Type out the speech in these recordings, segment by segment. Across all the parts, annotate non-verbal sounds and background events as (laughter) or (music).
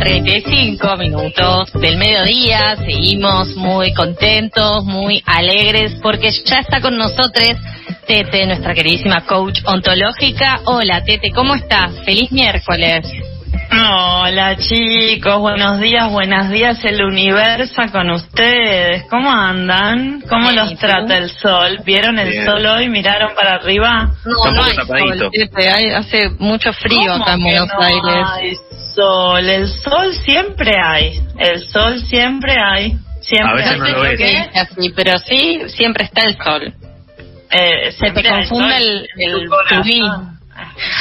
35 minutos del mediodía. Seguimos muy contentos, muy alegres, porque ya está con nosotros Tete, nuestra queridísima coach ontológica. Hola, Tete, ¿cómo estás? Feliz miércoles. Hola chicos, buenos días, buenos días el universo con ustedes. ¿Cómo andan? ¿Cómo los trata el sol? ¿Vieron el sol hoy? ¿Miraron para arriba? No, no hay sol, hace mucho frío acá en Buenos Aires sol, el sol siempre hay, el sol siempre hay, siempre. A veces no lo ves. Así, pero sí, siempre está el sol. Eh, Se te confunde el, el, corazón.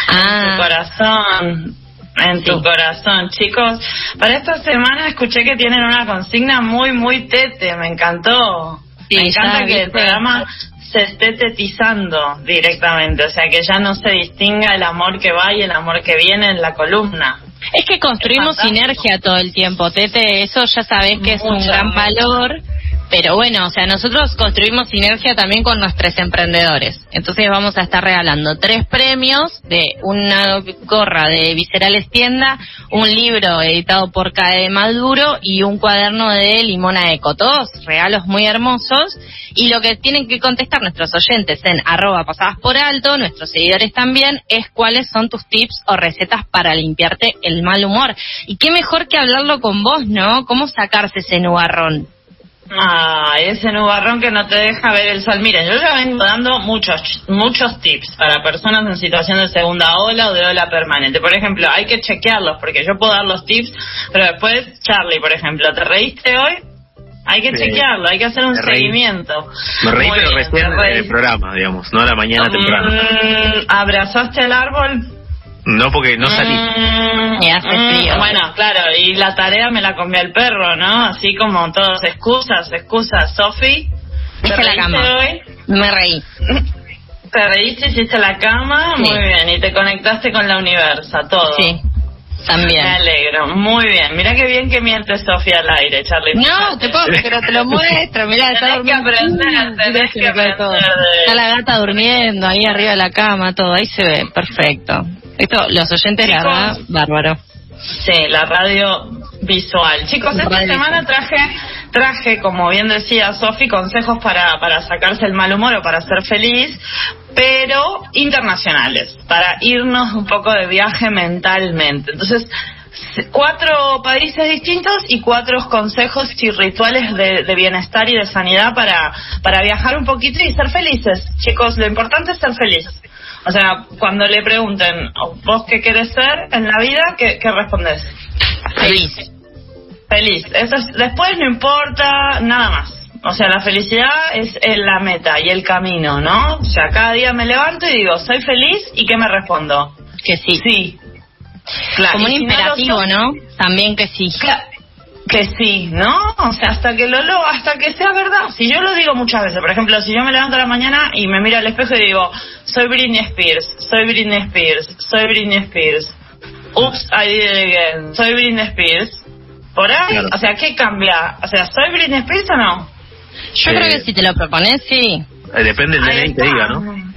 Ah. En tu corazón. En tu corazón, chicos. Para esta semana escuché que tienen una consigna muy, muy tete. Me encantó. me encanta que el programa se esté tetizando directamente, o sea que ya no se distinga el amor que va y el amor que viene en la columna. Es que construimos sinergia todo el tiempo, Tete, eso ya sabés que es un gran valor pero bueno, o sea, nosotros construimos sinergia también con nuestros emprendedores. Entonces vamos a estar regalando tres premios de una gorra de Viscerales Tienda, un libro editado por CAE Maduro y un cuaderno de Limona Eco. Todos regalos muy hermosos. Y lo que tienen que contestar nuestros oyentes en arroba pasadas por alto, nuestros seguidores también, es cuáles son tus tips o recetas para limpiarte el mal humor. Y qué mejor que hablarlo con vos, ¿no? ¿Cómo sacarse ese nubarrón? Ah, ese nubarrón que no te deja ver el sol. Miren, yo ya vengo dando muchos, muchos tips para personas en situación de segunda ola o de ola permanente. Por ejemplo, hay que chequearlos, porque yo puedo dar los tips, pero después, Charlie, por ejemplo, ¿te reíste hoy? Hay que chequearlo, hay que hacer un seguimiento. Me reí, pero recién en el programa, digamos, no a la mañana mm, temprano. ¿Abrazaste el árbol? No, porque no salí. Mm, mm, bueno, claro, y la tarea me la comió el perro, ¿no? Así como todos, excusas, excusas. Sofi, ¿te reíste la cama. hoy? Me reí. ¿Te reíste, hiciste la cama? Muy bien, y te conectaste con la universa, todo. Sí. También. Me alegro, muy bien. Mira qué bien que miente Sofía al aire, Charlie. No, te puedo, pero te lo muestro. Mira, (laughs) está durmiendo. (laughs) Está la gata durmiendo ahí arriba de la cama, todo. Ahí se ve, perfecto. Esto, los oyentes, la verdad, bárbaro. Sí, la radio visual. Chicos, esta semana traje, traje, como bien decía Sofi, consejos para, para sacarse el mal humor o para ser feliz, pero internacionales, para irnos un poco de viaje mentalmente. Entonces, cuatro países distintos y cuatro consejos y rituales de, de, bienestar y de sanidad para, para viajar un poquito y ser felices. Chicos, lo importante es ser felices. O sea, cuando le pregunten, ¿vos qué querés ser en la vida? ¿Qué, qué respondés? Feliz. Feliz. Eso después no importa nada más. O sea, la felicidad es la meta y el camino, ¿no? O sea, cada día me levanto y digo, soy feliz y ¿qué me respondo? Que sí. Sí. Claro. Como un imperativo, no, También que sí que sí, ¿no? O sea, hasta que lo, lo hasta que sea verdad. Si yo lo digo muchas veces, por ejemplo, si yo me levanto a la mañana y me miro al espejo y digo, soy Britney Spears, soy Britney Spears, soy Britney Spears. Oops, I did it again. Soy Britney Spears. Por ahí, o sea, ¿qué cambia? O sea, ¿soy Britney Spears o no? Yo creo que si te lo propones, sí. Eh, depende del DNI que diga, ¿no?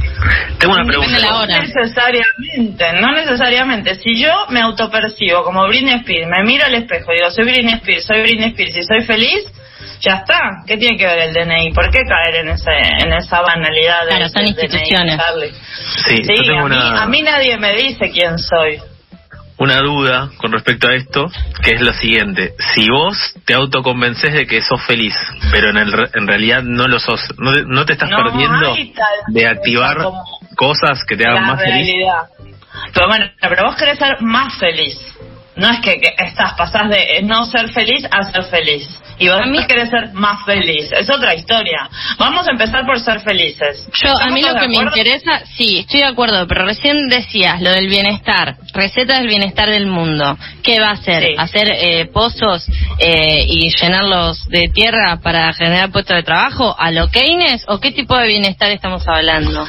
Tengo una pregunta. No necesariamente, no necesariamente. Si yo me autopercibo como Britney Spears, me miro al espejo y digo, soy Britney Spears, soy Britney Spears y soy feliz, ya está. ¿Qué tiene que ver el DNI? ¿Por qué caer en, ese, en esa banalidad? Claro, son instituciones. sí, a, mí, a mí nadie me dice quién soy una duda con respecto a esto, que es lo siguiente. Si vos te autoconvences de que sos feliz, pero en, el, en realidad no lo sos, no, te estás perdiendo de activar cosas que te hagan más realidad. feliz. Pero bueno, pero vos querés ser más feliz. No es que, estás, pasás de no ser feliz a ser feliz. Y vos a querés ser más feliz. Es otra historia. Vamos a empezar por ser felices. Yo, a mí lo que me interesa, sí, estoy de acuerdo, pero recién decías lo del bienestar, receta del bienestar del mundo. ¿Qué va a hacer? ¿Hacer eh, pozos eh, y llenarlos de tierra para generar puestos de trabajo? ¿A lo Keynes? ¿O qué tipo de bienestar estamos hablando?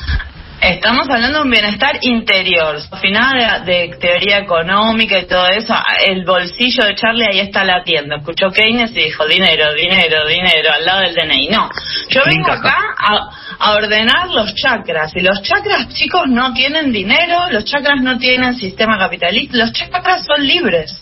Estamos hablando de un bienestar interior. Al final de, teoría económica y todo eso, el bolsillo de Charlie ahí está latiendo. Escuchó Keynes y dijo dinero, dinero, dinero, al lado del DNI. No, yo vengo acá a, ordenar los chakras. Y los chakras, chicos, no tienen dinero, los chakras no tienen sistema capitalista, los chakras son libres.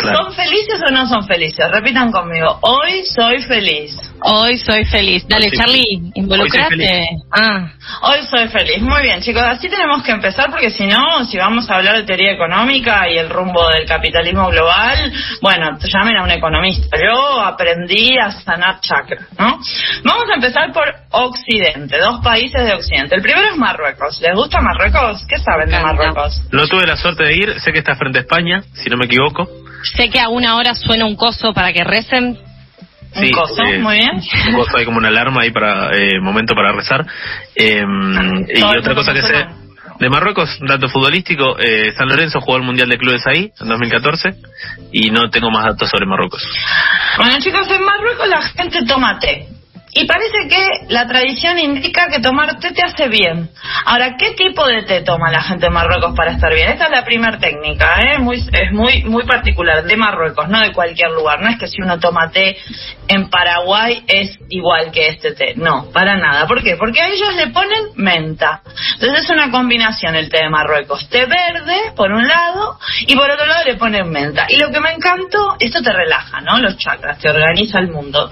¿Son felices o no son felices? Repitan conmigo. Hoy soy feliz. Hoy soy feliz. Dale, Charlie, involucrate. Ah. Hoy soy feliz. Muy bien, chicos. Así tenemos que empezar porque si no, si vamos a hablar de teoría económica y el rumbo del capitalismo global, bueno, llamen a un economista. Yo aprendí a sanar chakra, ¿no? Vamos a empezar por Occidente, dos países de Occidente. El primero es Marruecos. ¿Les gusta Marruecos? ¿Qué saben de Marruecos? No tuve la suerte de ir. Sé que está frente a España, si no me equivoco. Sé que a una hora suena un coso para que recen. Sí, un coso, eh, muy bien. Un coso, hay como una alarma ahí para eh, momento para rezar. Em, y otra cosa que sé de Marruecos, dato futbolístico, eh, San Lorenzo jugó el Mundial de Clubes ahí en 2014 y no tengo más datos sobre Marruecos. Bueno chicos, en Marruecos la gente toma té. Y parece que la tradición indica que tomar té te hace bien. Ahora, ¿qué tipo de té toma la gente de Marruecos para estar bien? Esta es la primera técnica, ¿eh? Muy, es muy, muy particular, de Marruecos, no de cualquier lugar. No es que si uno toma té en Paraguay es igual que este té. No, para nada. ¿Por qué? Porque a ellos le ponen menta. Entonces es una combinación el té de Marruecos. Té verde, por un lado, y por otro lado le ponen menta. Y lo que me encantó, esto te relaja, ¿no? Los chakras, te organiza el mundo.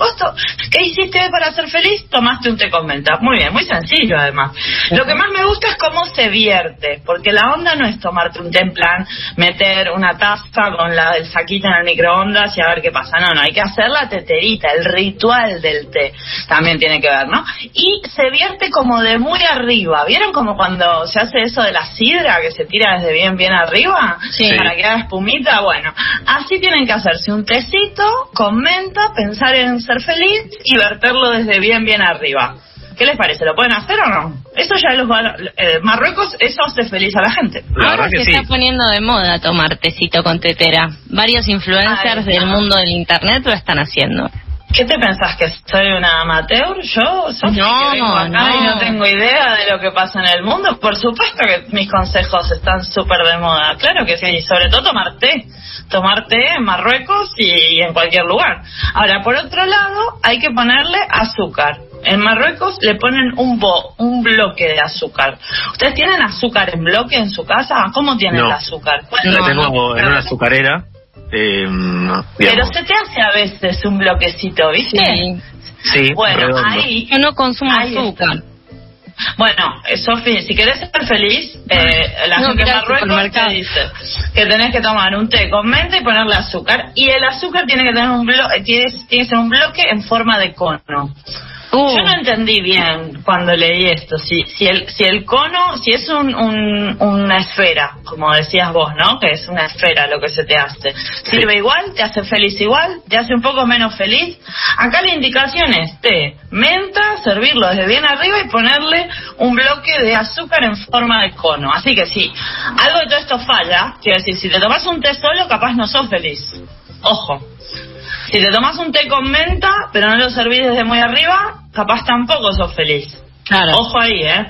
¿Qué hiciste para ser feliz, tomaste un té con menta. Muy bien, muy sencillo además. Lo que más me gusta es cómo se vierte, porque la onda no es tomarte un té en plan, meter una taza con la, el saquito en el microondas y a ver qué pasa. No, no, hay que hacer la teterita, el ritual del té. También tiene que ver, ¿no? Y se vierte como de muy arriba. ¿Vieron como cuando se hace eso de la sidra, que se tira desde bien, bien arriba? Sí. Para que haga espumita. Bueno, así tienen que hacerse un tecito con menta, pensar en ser feliz y verterlo desde bien, bien arriba. ¿Qué les parece? ¿Lo pueden hacer o no? Eso ya los va, eh, Marruecos, eso hace feliz a la gente. Ahora se está poniendo de moda tomar tecito con tetera. Varios influencers del mundo del internet lo están haciendo. ¿Qué te pensás? ¿Que soy una amateur? Yo soy no, que acá no. y no tengo idea de lo que pasa en el mundo. Por supuesto que mis consejos están súper de moda. Claro que sí, y sobre todo tomar té. Tomar té en Marruecos y en cualquier lugar. Ahora, por otro lado, hay que ponerle azúcar. En Marruecos le ponen un bo, un bloque de azúcar. ¿Ustedes tienen azúcar en bloque en su casa? ¿Cómo tienen el azúcar? Yo tengo en una azucarera eh, Pero se te hace a veces un bloquecito, ¿viste? Sí. bueno, ahí. Yo no consumo azúcar. Bueno, eh, Sofi, si querés ser feliz, eh, la gente de Marruecos te dice que tenés que tomar un té con menta y ponerle azúcar. Y el azúcar tiene que tener un bloque, tiene, tiene que ser un bloque en forma de cono. Yo no entendí bien cuando leí esto. Si, si, el, si el cono, si es un, una esfera, como decías vos, ¿no? Que es una esfera lo que se te hace. ¿Sirve igual? ¿Te hace feliz igual? ¿Te hace un poco menos feliz? Acá la indicación es té, menta, servirlo desde bien arriba y ponerle un bloque de azúcar en forma de cono. Así que sí, algo de todo esto falla. Quiero decir, si te tomas un té solo, capaz no sos feliz. Ojo. Si te tomas un té con menta, pero no lo servís desde muy arriba, capaz tampoco sos feliz. Claro. Ojo ahí, ¿eh?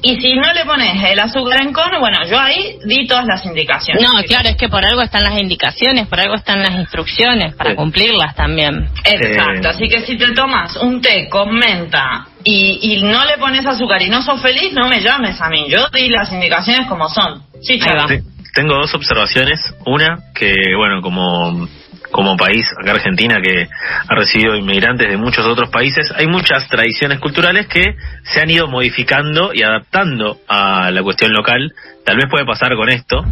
Y si no le pones el azúcar en cono, bueno, yo ahí di todas las indicaciones. No, claro, es que por algo están las indicaciones, por algo están las instrucciones, para cumplirlas también. Exacto, así que si te tomas un té con menta y, y no le pones azúcar y no sos feliz, no me llames a mí. Yo di las indicaciones como son. Sí, Sí, tengo dos observaciones. Una, que bueno, como como país, acá Argentina, que ha recibido inmigrantes de muchos otros países, hay muchas tradiciones culturales que se han ido modificando y adaptando a la cuestión local. Tal vez puede pasar con esto,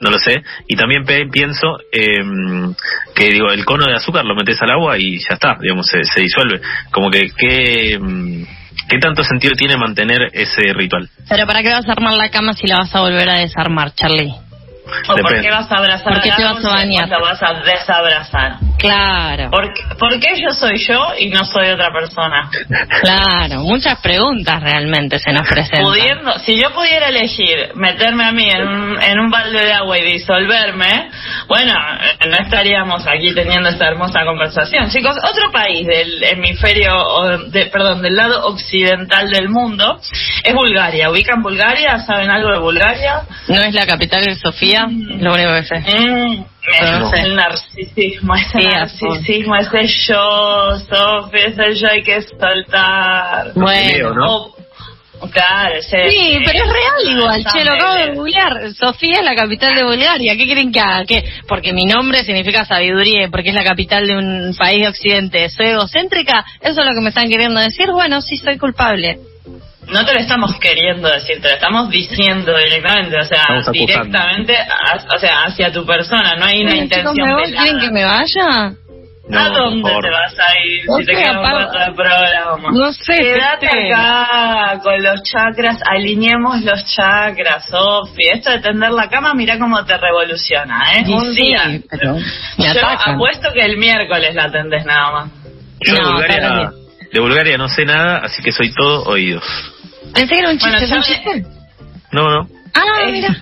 no lo sé. Y también pienso em, que digo el cono de azúcar lo metes al agua y ya está, digamos, se, disuelve. Como que qué, em, qué tanto sentido tiene mantener ese ritual. Pero ¿para qué vas a armar la cama si la vas a volver a desarmar, Charlie? ¿O por qué vas a abrazar ¿Por qué te vas a bañar? Te vas a desabrazar. Claro. ¿Por qué, ¿Por qué yo soy yo y no soy otra persona? Claro, muchas preguntas realmente se nos presentan. Pudiendo, si yo pudiera elegir meterme a mí en un, en un balde de agua y disolverme, bueno, no estaríamos aquí teniendo esta hermosa conversación. Chicos, otro país del hemisferio, de, perdón, del lado occidental del mundo es Bulgaria. ¿Ubican Bulgaria? ¿Saben algo de Bulgaria? ¿No es la capital de Sofía? Lo único que sé. Mm, El narcisismo, ese narcisismo, ese yo, Sofía, ese yo hay que soltar. Bueno, ¿no? Claro, sí, pero es real igual, che, lo acabo de googlear. Sofía es la capital de Bulgaria. ¿Qué quieren que haga? ¿Qué? Porque mi nombre significa sabiduría, porque es la capital de un país de Occidente. ¿Soy egocéntrica? ¿Eso es lo que me están queriendo decir? Bueno, sí, soy culpable. No te lo estamos queriendo decir, te lo estamos diciendo directamente, o sea, directamente, o sea, hacia tu persona, no hay una intención ¿Quieren que me vaya? ¿A dónde te vas a ir si te quedas un programa? No sé. Quédate acá con los chakras, alineemos los chakras, Sofi. Esto de tender la cama, mira cómo te revoluciona, ¿eh? un día. Yo apuesto que el miércoles la atendés nada más. Yo de, Bulgaria, de Bulgaria no sé nada, así que soy todo oídos. Pensé que era un chiste, un chiste? No, no. Ah, mira.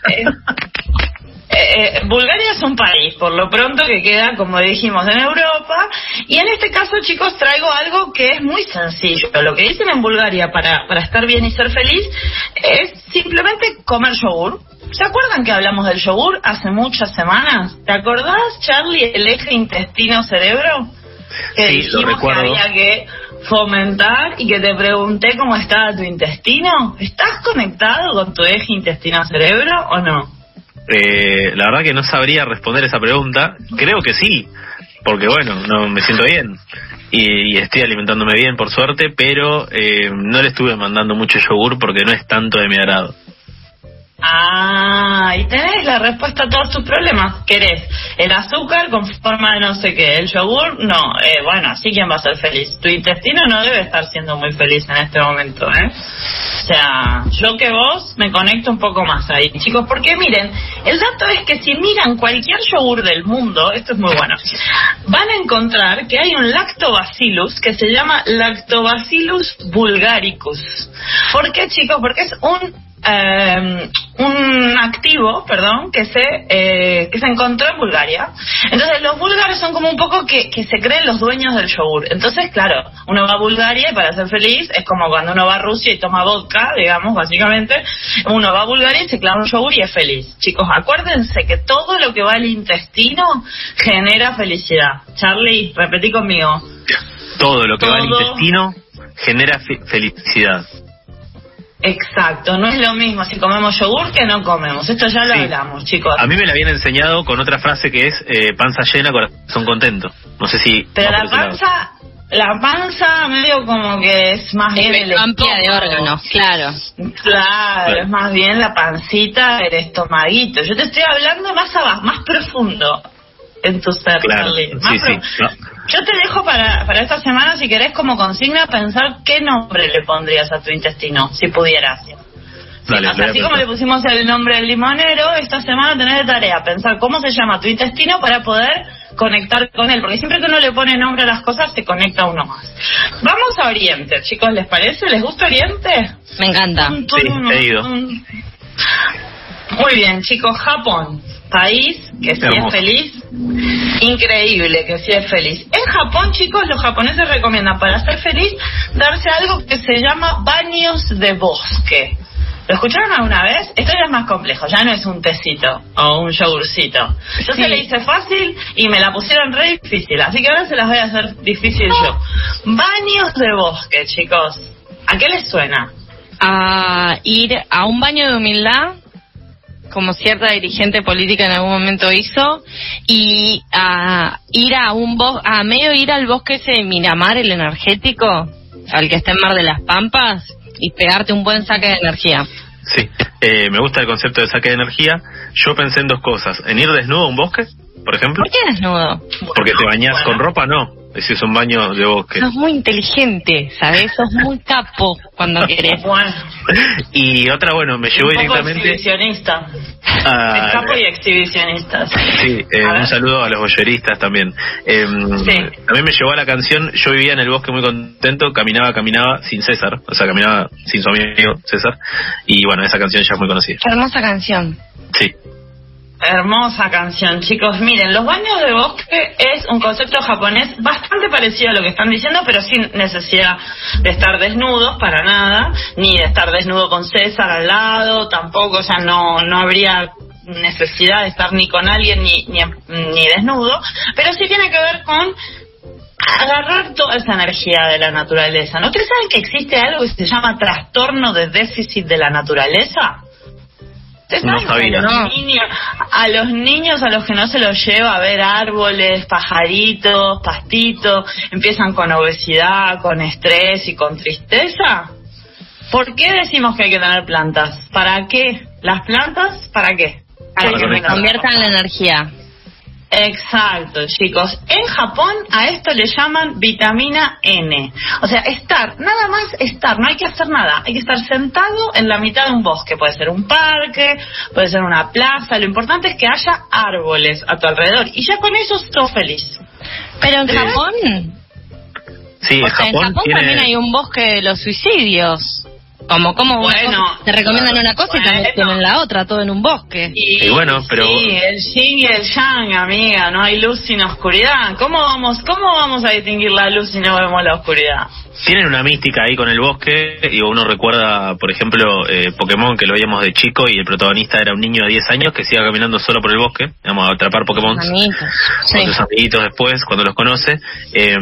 Eh, eh, Bulgaria es un país, por lo pronto, que queda, como dijimos, en Europa. Y en este caso, chicos, traigo algo que es muy sencillo. Lo que dicen en Bulgaria para, para estar bien y ser feliz es simplemente comer yogur. ¿Se acuerdan que hablamos del yogur hace muchas semanas? ¿Te acordás, Charlie, el eje intestino-cerebro? Que sí, dijimos que había que fomentar y que te pregunté cómo estaba tu intestino. ¿Estás conectado con tu eje intestino-cerebro o no? Eh, la verdad que no sabría responder esa pregunta. Creo que sí, porque bueno, no me siento bien y, estoy alimentándome bien por suerte, pero eh, no le estuve mandando mucho yogur porque no es tanto de mi agrado. Ah, y tenés la respuesta a todos tus problemas. ¿Querés el azúcar con forma de no sé qué? ¿El yogur? No. Eh, bueno, así quién va a ser feliz. Tu intestino no debe estar siendo muy feliz en este momento, ¿eh? O sea, yo que vos me conecto un poco más ahí, chicos, porque miren, el dato es que si miran cualquier yogur del mundo, esto es muy bueno, van a encontrar que hay un lactobacillus que se llama Lactobacillus bulgaricus. ¿Por qué, chicos? Porque es un eh, un activo, perdón, que se eh, que se encontró en Bulgaria. Entonces los búlgaros son como un poco que, que se creen los dueños del yogur. Entonces, claro, uno va a Bulgaria y para ser feliz es como cuando uno va a Rusia y toma vodka, digamos, básicamente. Uno va a Bulgaria y se clava un yogur y es feliz. Chicos, acuérdense que todo lo que va al intestino genera felicidad. Charlie, repetí conmigo. Todo lo que va al intestino genera felicidad. Exacto, no es lo mismo si comemos yogur que no comemos. Esto ya lo hablamos, chicos. A mí me la habían enseñado con otra frase que es eh, panza llena, corazón contento. No sé si. Pero la panza, la panza medio como que es más bien el amplia de órganos, claro. claro. es más bien la pancita, el estomaguito. Yo te estoy hablando más abajo, más profundo en tu ser, claro. Sí, sí. Yo te dejo para, para esta semana, si querés, como consigna, pensar qué nombre le pondrías a tu intestino, si pudieras. así como le pusimos el nombre del limonero, esta semana tenés de tarea pensar cómo se llama tu intestino para poder conectar con él, porque siempre que uno le pone nombre a las cosas se conecta uno más. Vamos a Oriente, chicos, ¿les parece? ¿Les gusta Oriente? Me encanta. Sí, he ido. Muy bien, chicos, Japón país que sí es feliz, increíble que sí es feliz. En Japón, chicos, los japoneses recomiendan para ser feliz darse algo que se llama baños de bosque. ¿Lo escucharon alguna vez? Esto ya es más complejo, ya no es un tecito o un yogurcito. Yo se le hice fácil y me la pusieron re difícil, así que ahora se las voy a hacer difícil yo. Baños de bosque, chicos. ¿A qué les suena? A ir a un baño de humildad como cierta dirigente política en algún momento hizo, y a ir a un bosque, a medio ir al bosque ese de Miramar, el energético, al que está en Mar de las Pampas, y pegarte un buen saque de energía. Sí, eh, me gusta el concepto de saque de energía. Yo pensé en dos cosas, en ir desnudo a un bosque, por ejemplo. ¿Por qué desnudo? Porque te bañas con ropa, no. Ese es un baño de bosque. Sos muy inteligente, ¿sabes? Sos muy capo cuando (laughs) querés. Bueno. Y otra, bueno, me llevó directamente... exhibicionista. Ah, capo y exhibicionista. Sí, eh, un saludo a los boyeristas también. Eh, También me llevó a la canción, yo vivía en el bosque muy contento, caminaba, caminaba sin César, o sea, caminaba sin su amigo César. Y bueno, esa canción ya es muy conocida. hermosa canción. Sí. Hermosa canción, chicos. Miren, los baños de bosque es un concepto japonés bastante parecido a lo que están diciendo, pero sin necesidad de estar desnudos para nada, ni de estar desnudo con César al lado, tampoco, sea, no, no habría necesidad de estar ni con alguien ni, ni, ni desnudo, pero sí tiene que ver con agarrar toda esa energía de la naturaleza. ¿No ustedes saben que existe algo que se llama trastorno de déficit de la naturaleza? No sabía. A los, niños, a los que no se los lleva a ver árboles, pajaritos, pastitos, empiezan con obesidad, con estrés y con tristeza. ¿Por qué decimos que hay que tener plantas? ¿Para qué? ¿Las plantas? ¿Para qué? Para, que conviertan la energía. Exacto, chicos. En Japón a esto le llaman vitamina N. O sea, estar, nada más estar, no hay que hacer nada. Hay que estar sentado en la mitad de un bosque. Puede ser un parque, puede ser una plaza. Lo importante es que haya árboles a tu alrededor. Y ya con eso estoy feliz. Pero en Japón... Sí, en Japón, también hay un bosque de los suicidios. Como, como bueno, te recomiendan una cosa y también tienen la otra, todo en un bosque. Y, bueno, pero... Sí, el yin y el yang, amiga, no hay luz sin oscuridad. ¿Cómo vamos, cómo vamos a distinguir la luz si no vemos la oscuridad? Tienen una mística ahí con el bosque y uno recuerda, por ejemplo, eh, Pokémon que lo veíamos de chico y el protagonista era un niño de 10 años que sigue caminando solo por el bosque, vamos a atrapar Pokémon con sus amiguitos después cuando los conoce. Eh,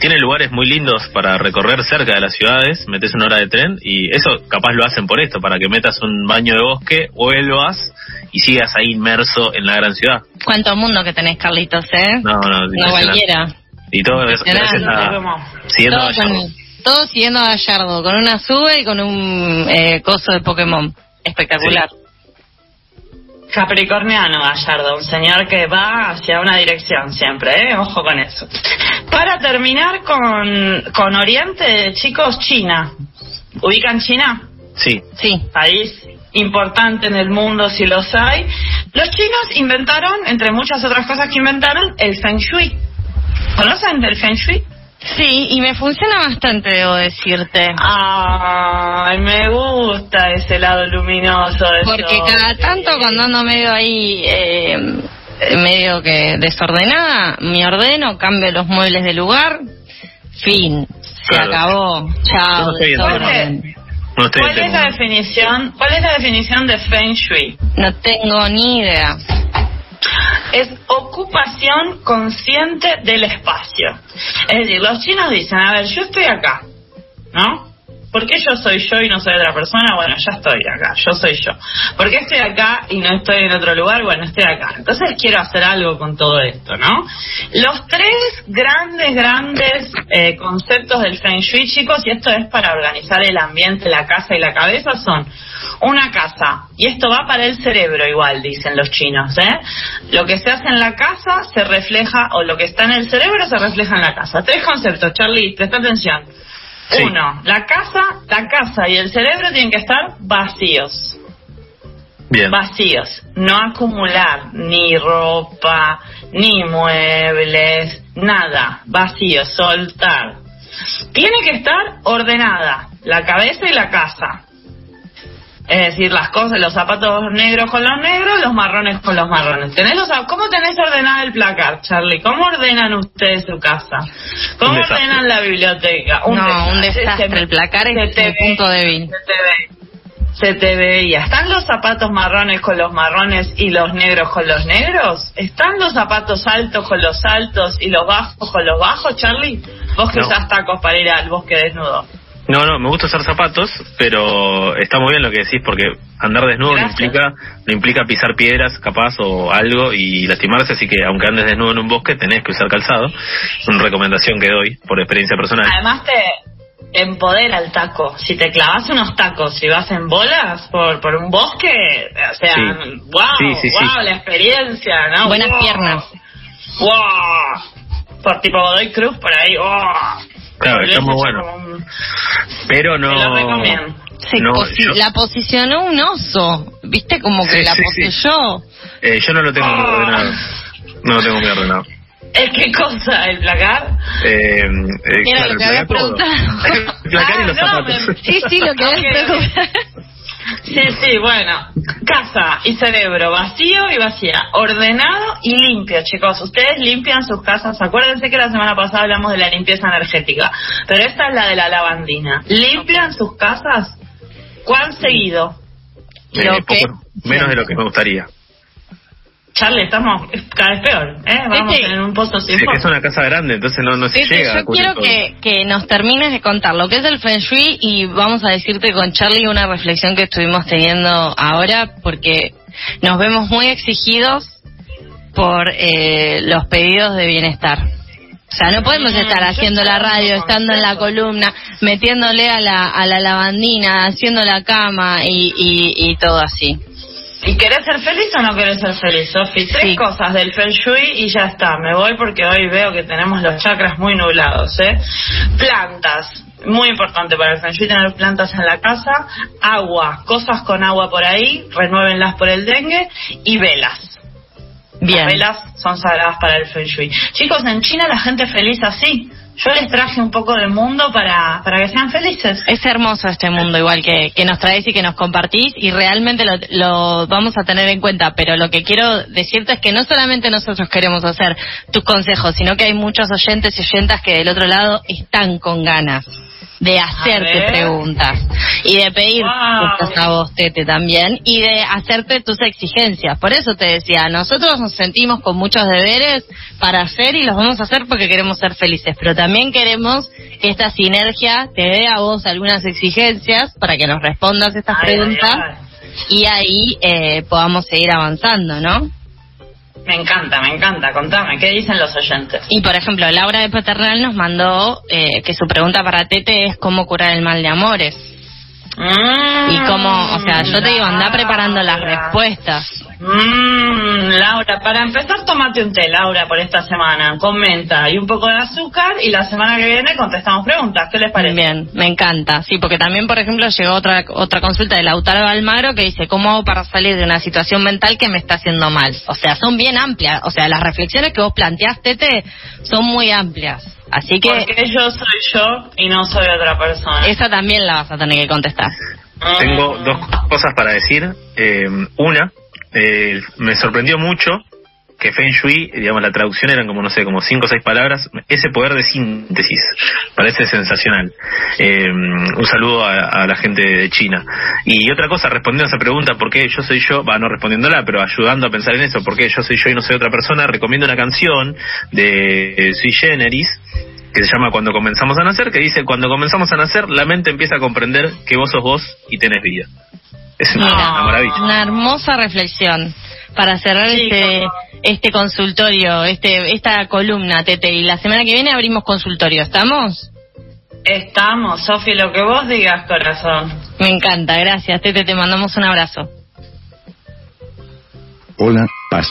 tiene lugares muy lindos para recorrer cerca de las ciudades, metes una hora de tren y eso capaz lo hacen por esto, para que metas un baño de bosque, vuelvas y sigas ahí inmerso en la gran ciudad. Cuánto mundo que tenés, Carlitos, ¿eh? No, no, no cualquiera. Y todo gracias a... Siguiendo todo, siguiendo a Gallardo, con una sube y con un eh, coso de Pokémon. Espectacular. Capricorniano Gallardo, un señor que va hacia una dirección siempre, ¿eh? Ojo con eso. Para terminar con, con Oriente, chicos, China. ¿Ubican China? Sí. Sí. País importante en el mundo si los hay. Los chinos inventaron, entre muchas otras cosas que inventaron, el Feng Shui. ¿Conocen el Feng Shui? Sí, y me funciona bastante, debo decirte. Ay, me gusta ese lado luminoso. De Porque cada tanto cuando ando medio ahí, eh, medio que desordenada, me ordeno, cambio los muebles de lugar, fin, se acabó, chao, desorden. ¿Cuál es la definición? ¿Cuál es la definición de Feng Shui? No tengo ni idea es ocupación consciente del espacio. Es decir, los chinos dicen, a ver, yo estoy acá, ¿no? ¿Por qué yo soy yo y no soy otra persona? Bueno, ya estoy acá, yo soy yo. ¿Por qué estoy acá y no estoy en otro lugar? Bueno, estoy acá. Entonces quiero hacer algo con todo esto, ¿no? Los tres grandes, grandes eh, conceptos del Feng Shui, chicos, y esto es para organizar el ambiente, la casa y la cabeza, son una casa, y esto va para el cerebro igual, dicen los chinos, ¿eh? Lo que se hace en la casa se refleja, o lo que está en el cerebro se refleja en la casa. Tres conceptos, Charlie, presta atención. Uno, la casa, la casa y el cerebro tienen que estar vacíos. Bien. Vacíos. No acumular ni ropa, ni muebles, nada. Vacío, soltar. Tiene que estar ordenada la cabeza y la casa. Es decir, las cosas, los zapatos negros con los negros, los marrones con los marrones. ¿Tenés los, ¿Cómo tenés ordenado el placar, Charlie? ¿Cómo ordenan ustedes su casa? ¿Cómo ordenan la biblioteca? Un no, desastre. un desastre. el placar es el punto débil. Se te, ve, se te veía. ¿Están los zapatos marrones con los marrones y los negros con los negros? ¿Están los zapatos altos con los altos y los bajos con los bajos, Charlie? Vos que usás tacos para ir al bosque desnudo. No, no, me gusta usar zapatos, pero está muy bien lo que decís porque andar desnudo no implica, no implica pisar piedras capaz o algo y lastimarse, así que aunque andes desnudo en un bosque tenés que usar calzado. Es una recomendación que doy por experiencia personal. Además te empodera el taco. Si te clavas unos tacos y vas en bolas por, por un bosque, o sea, wow, wow, la experiencia, ¿no? Buenas piernas. Wow por tipo Godoy Cruz, por ahí. Oh, claro, está muy bueno. Pero no. Se la posicionó un oso, viste como que la poseyó. Eh, yo no lo tengo muy ordenado. No lo tengo muy ordenado. ¿El qué cosa? ¿El placar? Eh, eh, Era lo que había preguntado. (laughs) el placar y los ah, zapatos. Sí, sí, lo que había preguntado. Sí, sí, bueno. Casa y cerebro vacío y vacía. Ordenado y limpio, chicos. Ustedes limpian sus casas. Acuérdense que la semana pasada hablamos de la limpieza energética. Pero esta es la de la lavandina. ¿Limpian sus casas? ¿Cuán seguido? Eh, menos de lo que me gustaría. Charlie, estamos cada vez peor, ¿eh? Vamos en un pozo sin Es que es una casa grande, entonces no, no se llega. Yo quiero que, que, nos termines de contar lo que es el Feng Shui y vamos a decirte con Charlie una reflexión que estuvimos teniendo ahora, porque nos vemos muy exigidos por eh, los pedidos de bienestar. O sea, no podemos estar haciendo la radio, estando en la columna, metiéndole a la, a la lavandina, haciendo la cama y, y, y todo así. ¿Y querés ser feliz o no querés ser feliz, Sofi? Tres cosas del Feng Shui y ya está. Me voy porque hoy veo que tenemos los chakras muy nublados, ¿eh? Plantas. Muy importante para el Feng Shui tener plantas en la casa. Agua. Cosas con agua por ahí. Renuévenlas por el dengue. Y velas. Bien. Las velas son sagradas para el Feng Shui. Chicos, en China la gente feliz así yo les traje un poco del mundo para, para que sean felices. Es hermoso este mundo igual que, que nos traes y que nos compartís y realmente lo, lo vamos a tener en cuenta, pero lo que quiero decirte es que no solamente nosotros queremos hacer tus consejos, sino que hay muchos oyentes y oyentas que del otro lado están con ganas de hacerte preguntas y de pedir a vos, Tete, también, y de hacerte tus exigencias. Por eso te decía, nosotros nos sentimos con muchos deberes para hacer y los vamos a hacer porque queremos ser felices, pero también queremos que esta sinergia te dé a vos algunas exigencias para que nos respondas estas preguntas y ahí eh, podamos seguir avanzando, ¿no? Me encanta, me encanta. Contame, ¿qué dicen los oyentes? Y por ejemplo, Laura de Paternal nos mandó eh, que su pregunta para Tete es cómo curar el mal de amores. y cómo, o sea, yo te digo, anda preparando las respuestas. Mmm, Laura, para empezar, tómate un té, Laura, por esta semana. Comenta y un poco de azúcar y la semana que viene contestamos preguntas. ¿Qué les parece? Bien, me encanta. Sí, porque también, por ejemplo, llegó otra otra consulta de Lautaro Almagro que dice, ¿cómo hago para salir de una situación mental que me está haciendo mal? O sea, son bien amplias. O sea, las reflexiones que vos planteaste, Tete, son muy amplias. Así que... Porque yo soy yo y no soy otra persona. Esa también la vas a tener que contestar. Tengo dos cosas para decir. Eh, una, eh, me sorprendió mucho que Feng Shui, digamos, la traducción eran como, no sé, como cinco o seis palabras. Ese poder de síntesis parece sensacional. Eh, un saludo a, la gente de China. Y otra cosa, respondiendo a esa pregunta, ¿por qué yo soy yo? Va, no respondiéndola, pero ayudando a pensar en eso, ¿por qué yo soy yo y no soy otra persona? Recomiendo una canción de Sui Generis que se llama Cuando comenzamos a nacer, que dice, cuando comenzamos a nacer, la mente empieza a comprender que vos sos vos y tenés vida. Es una, maravilla. Una hermosa reflexión para cerrar este este consultorio, este esta columna, Tete. Y la semana que viene abrimos consultorio, ¿estamos? Estamos, Sofi, lo que vos digas, corazón. Me encanta, gracias, Tete. Te mandamos un abrazo. Hola.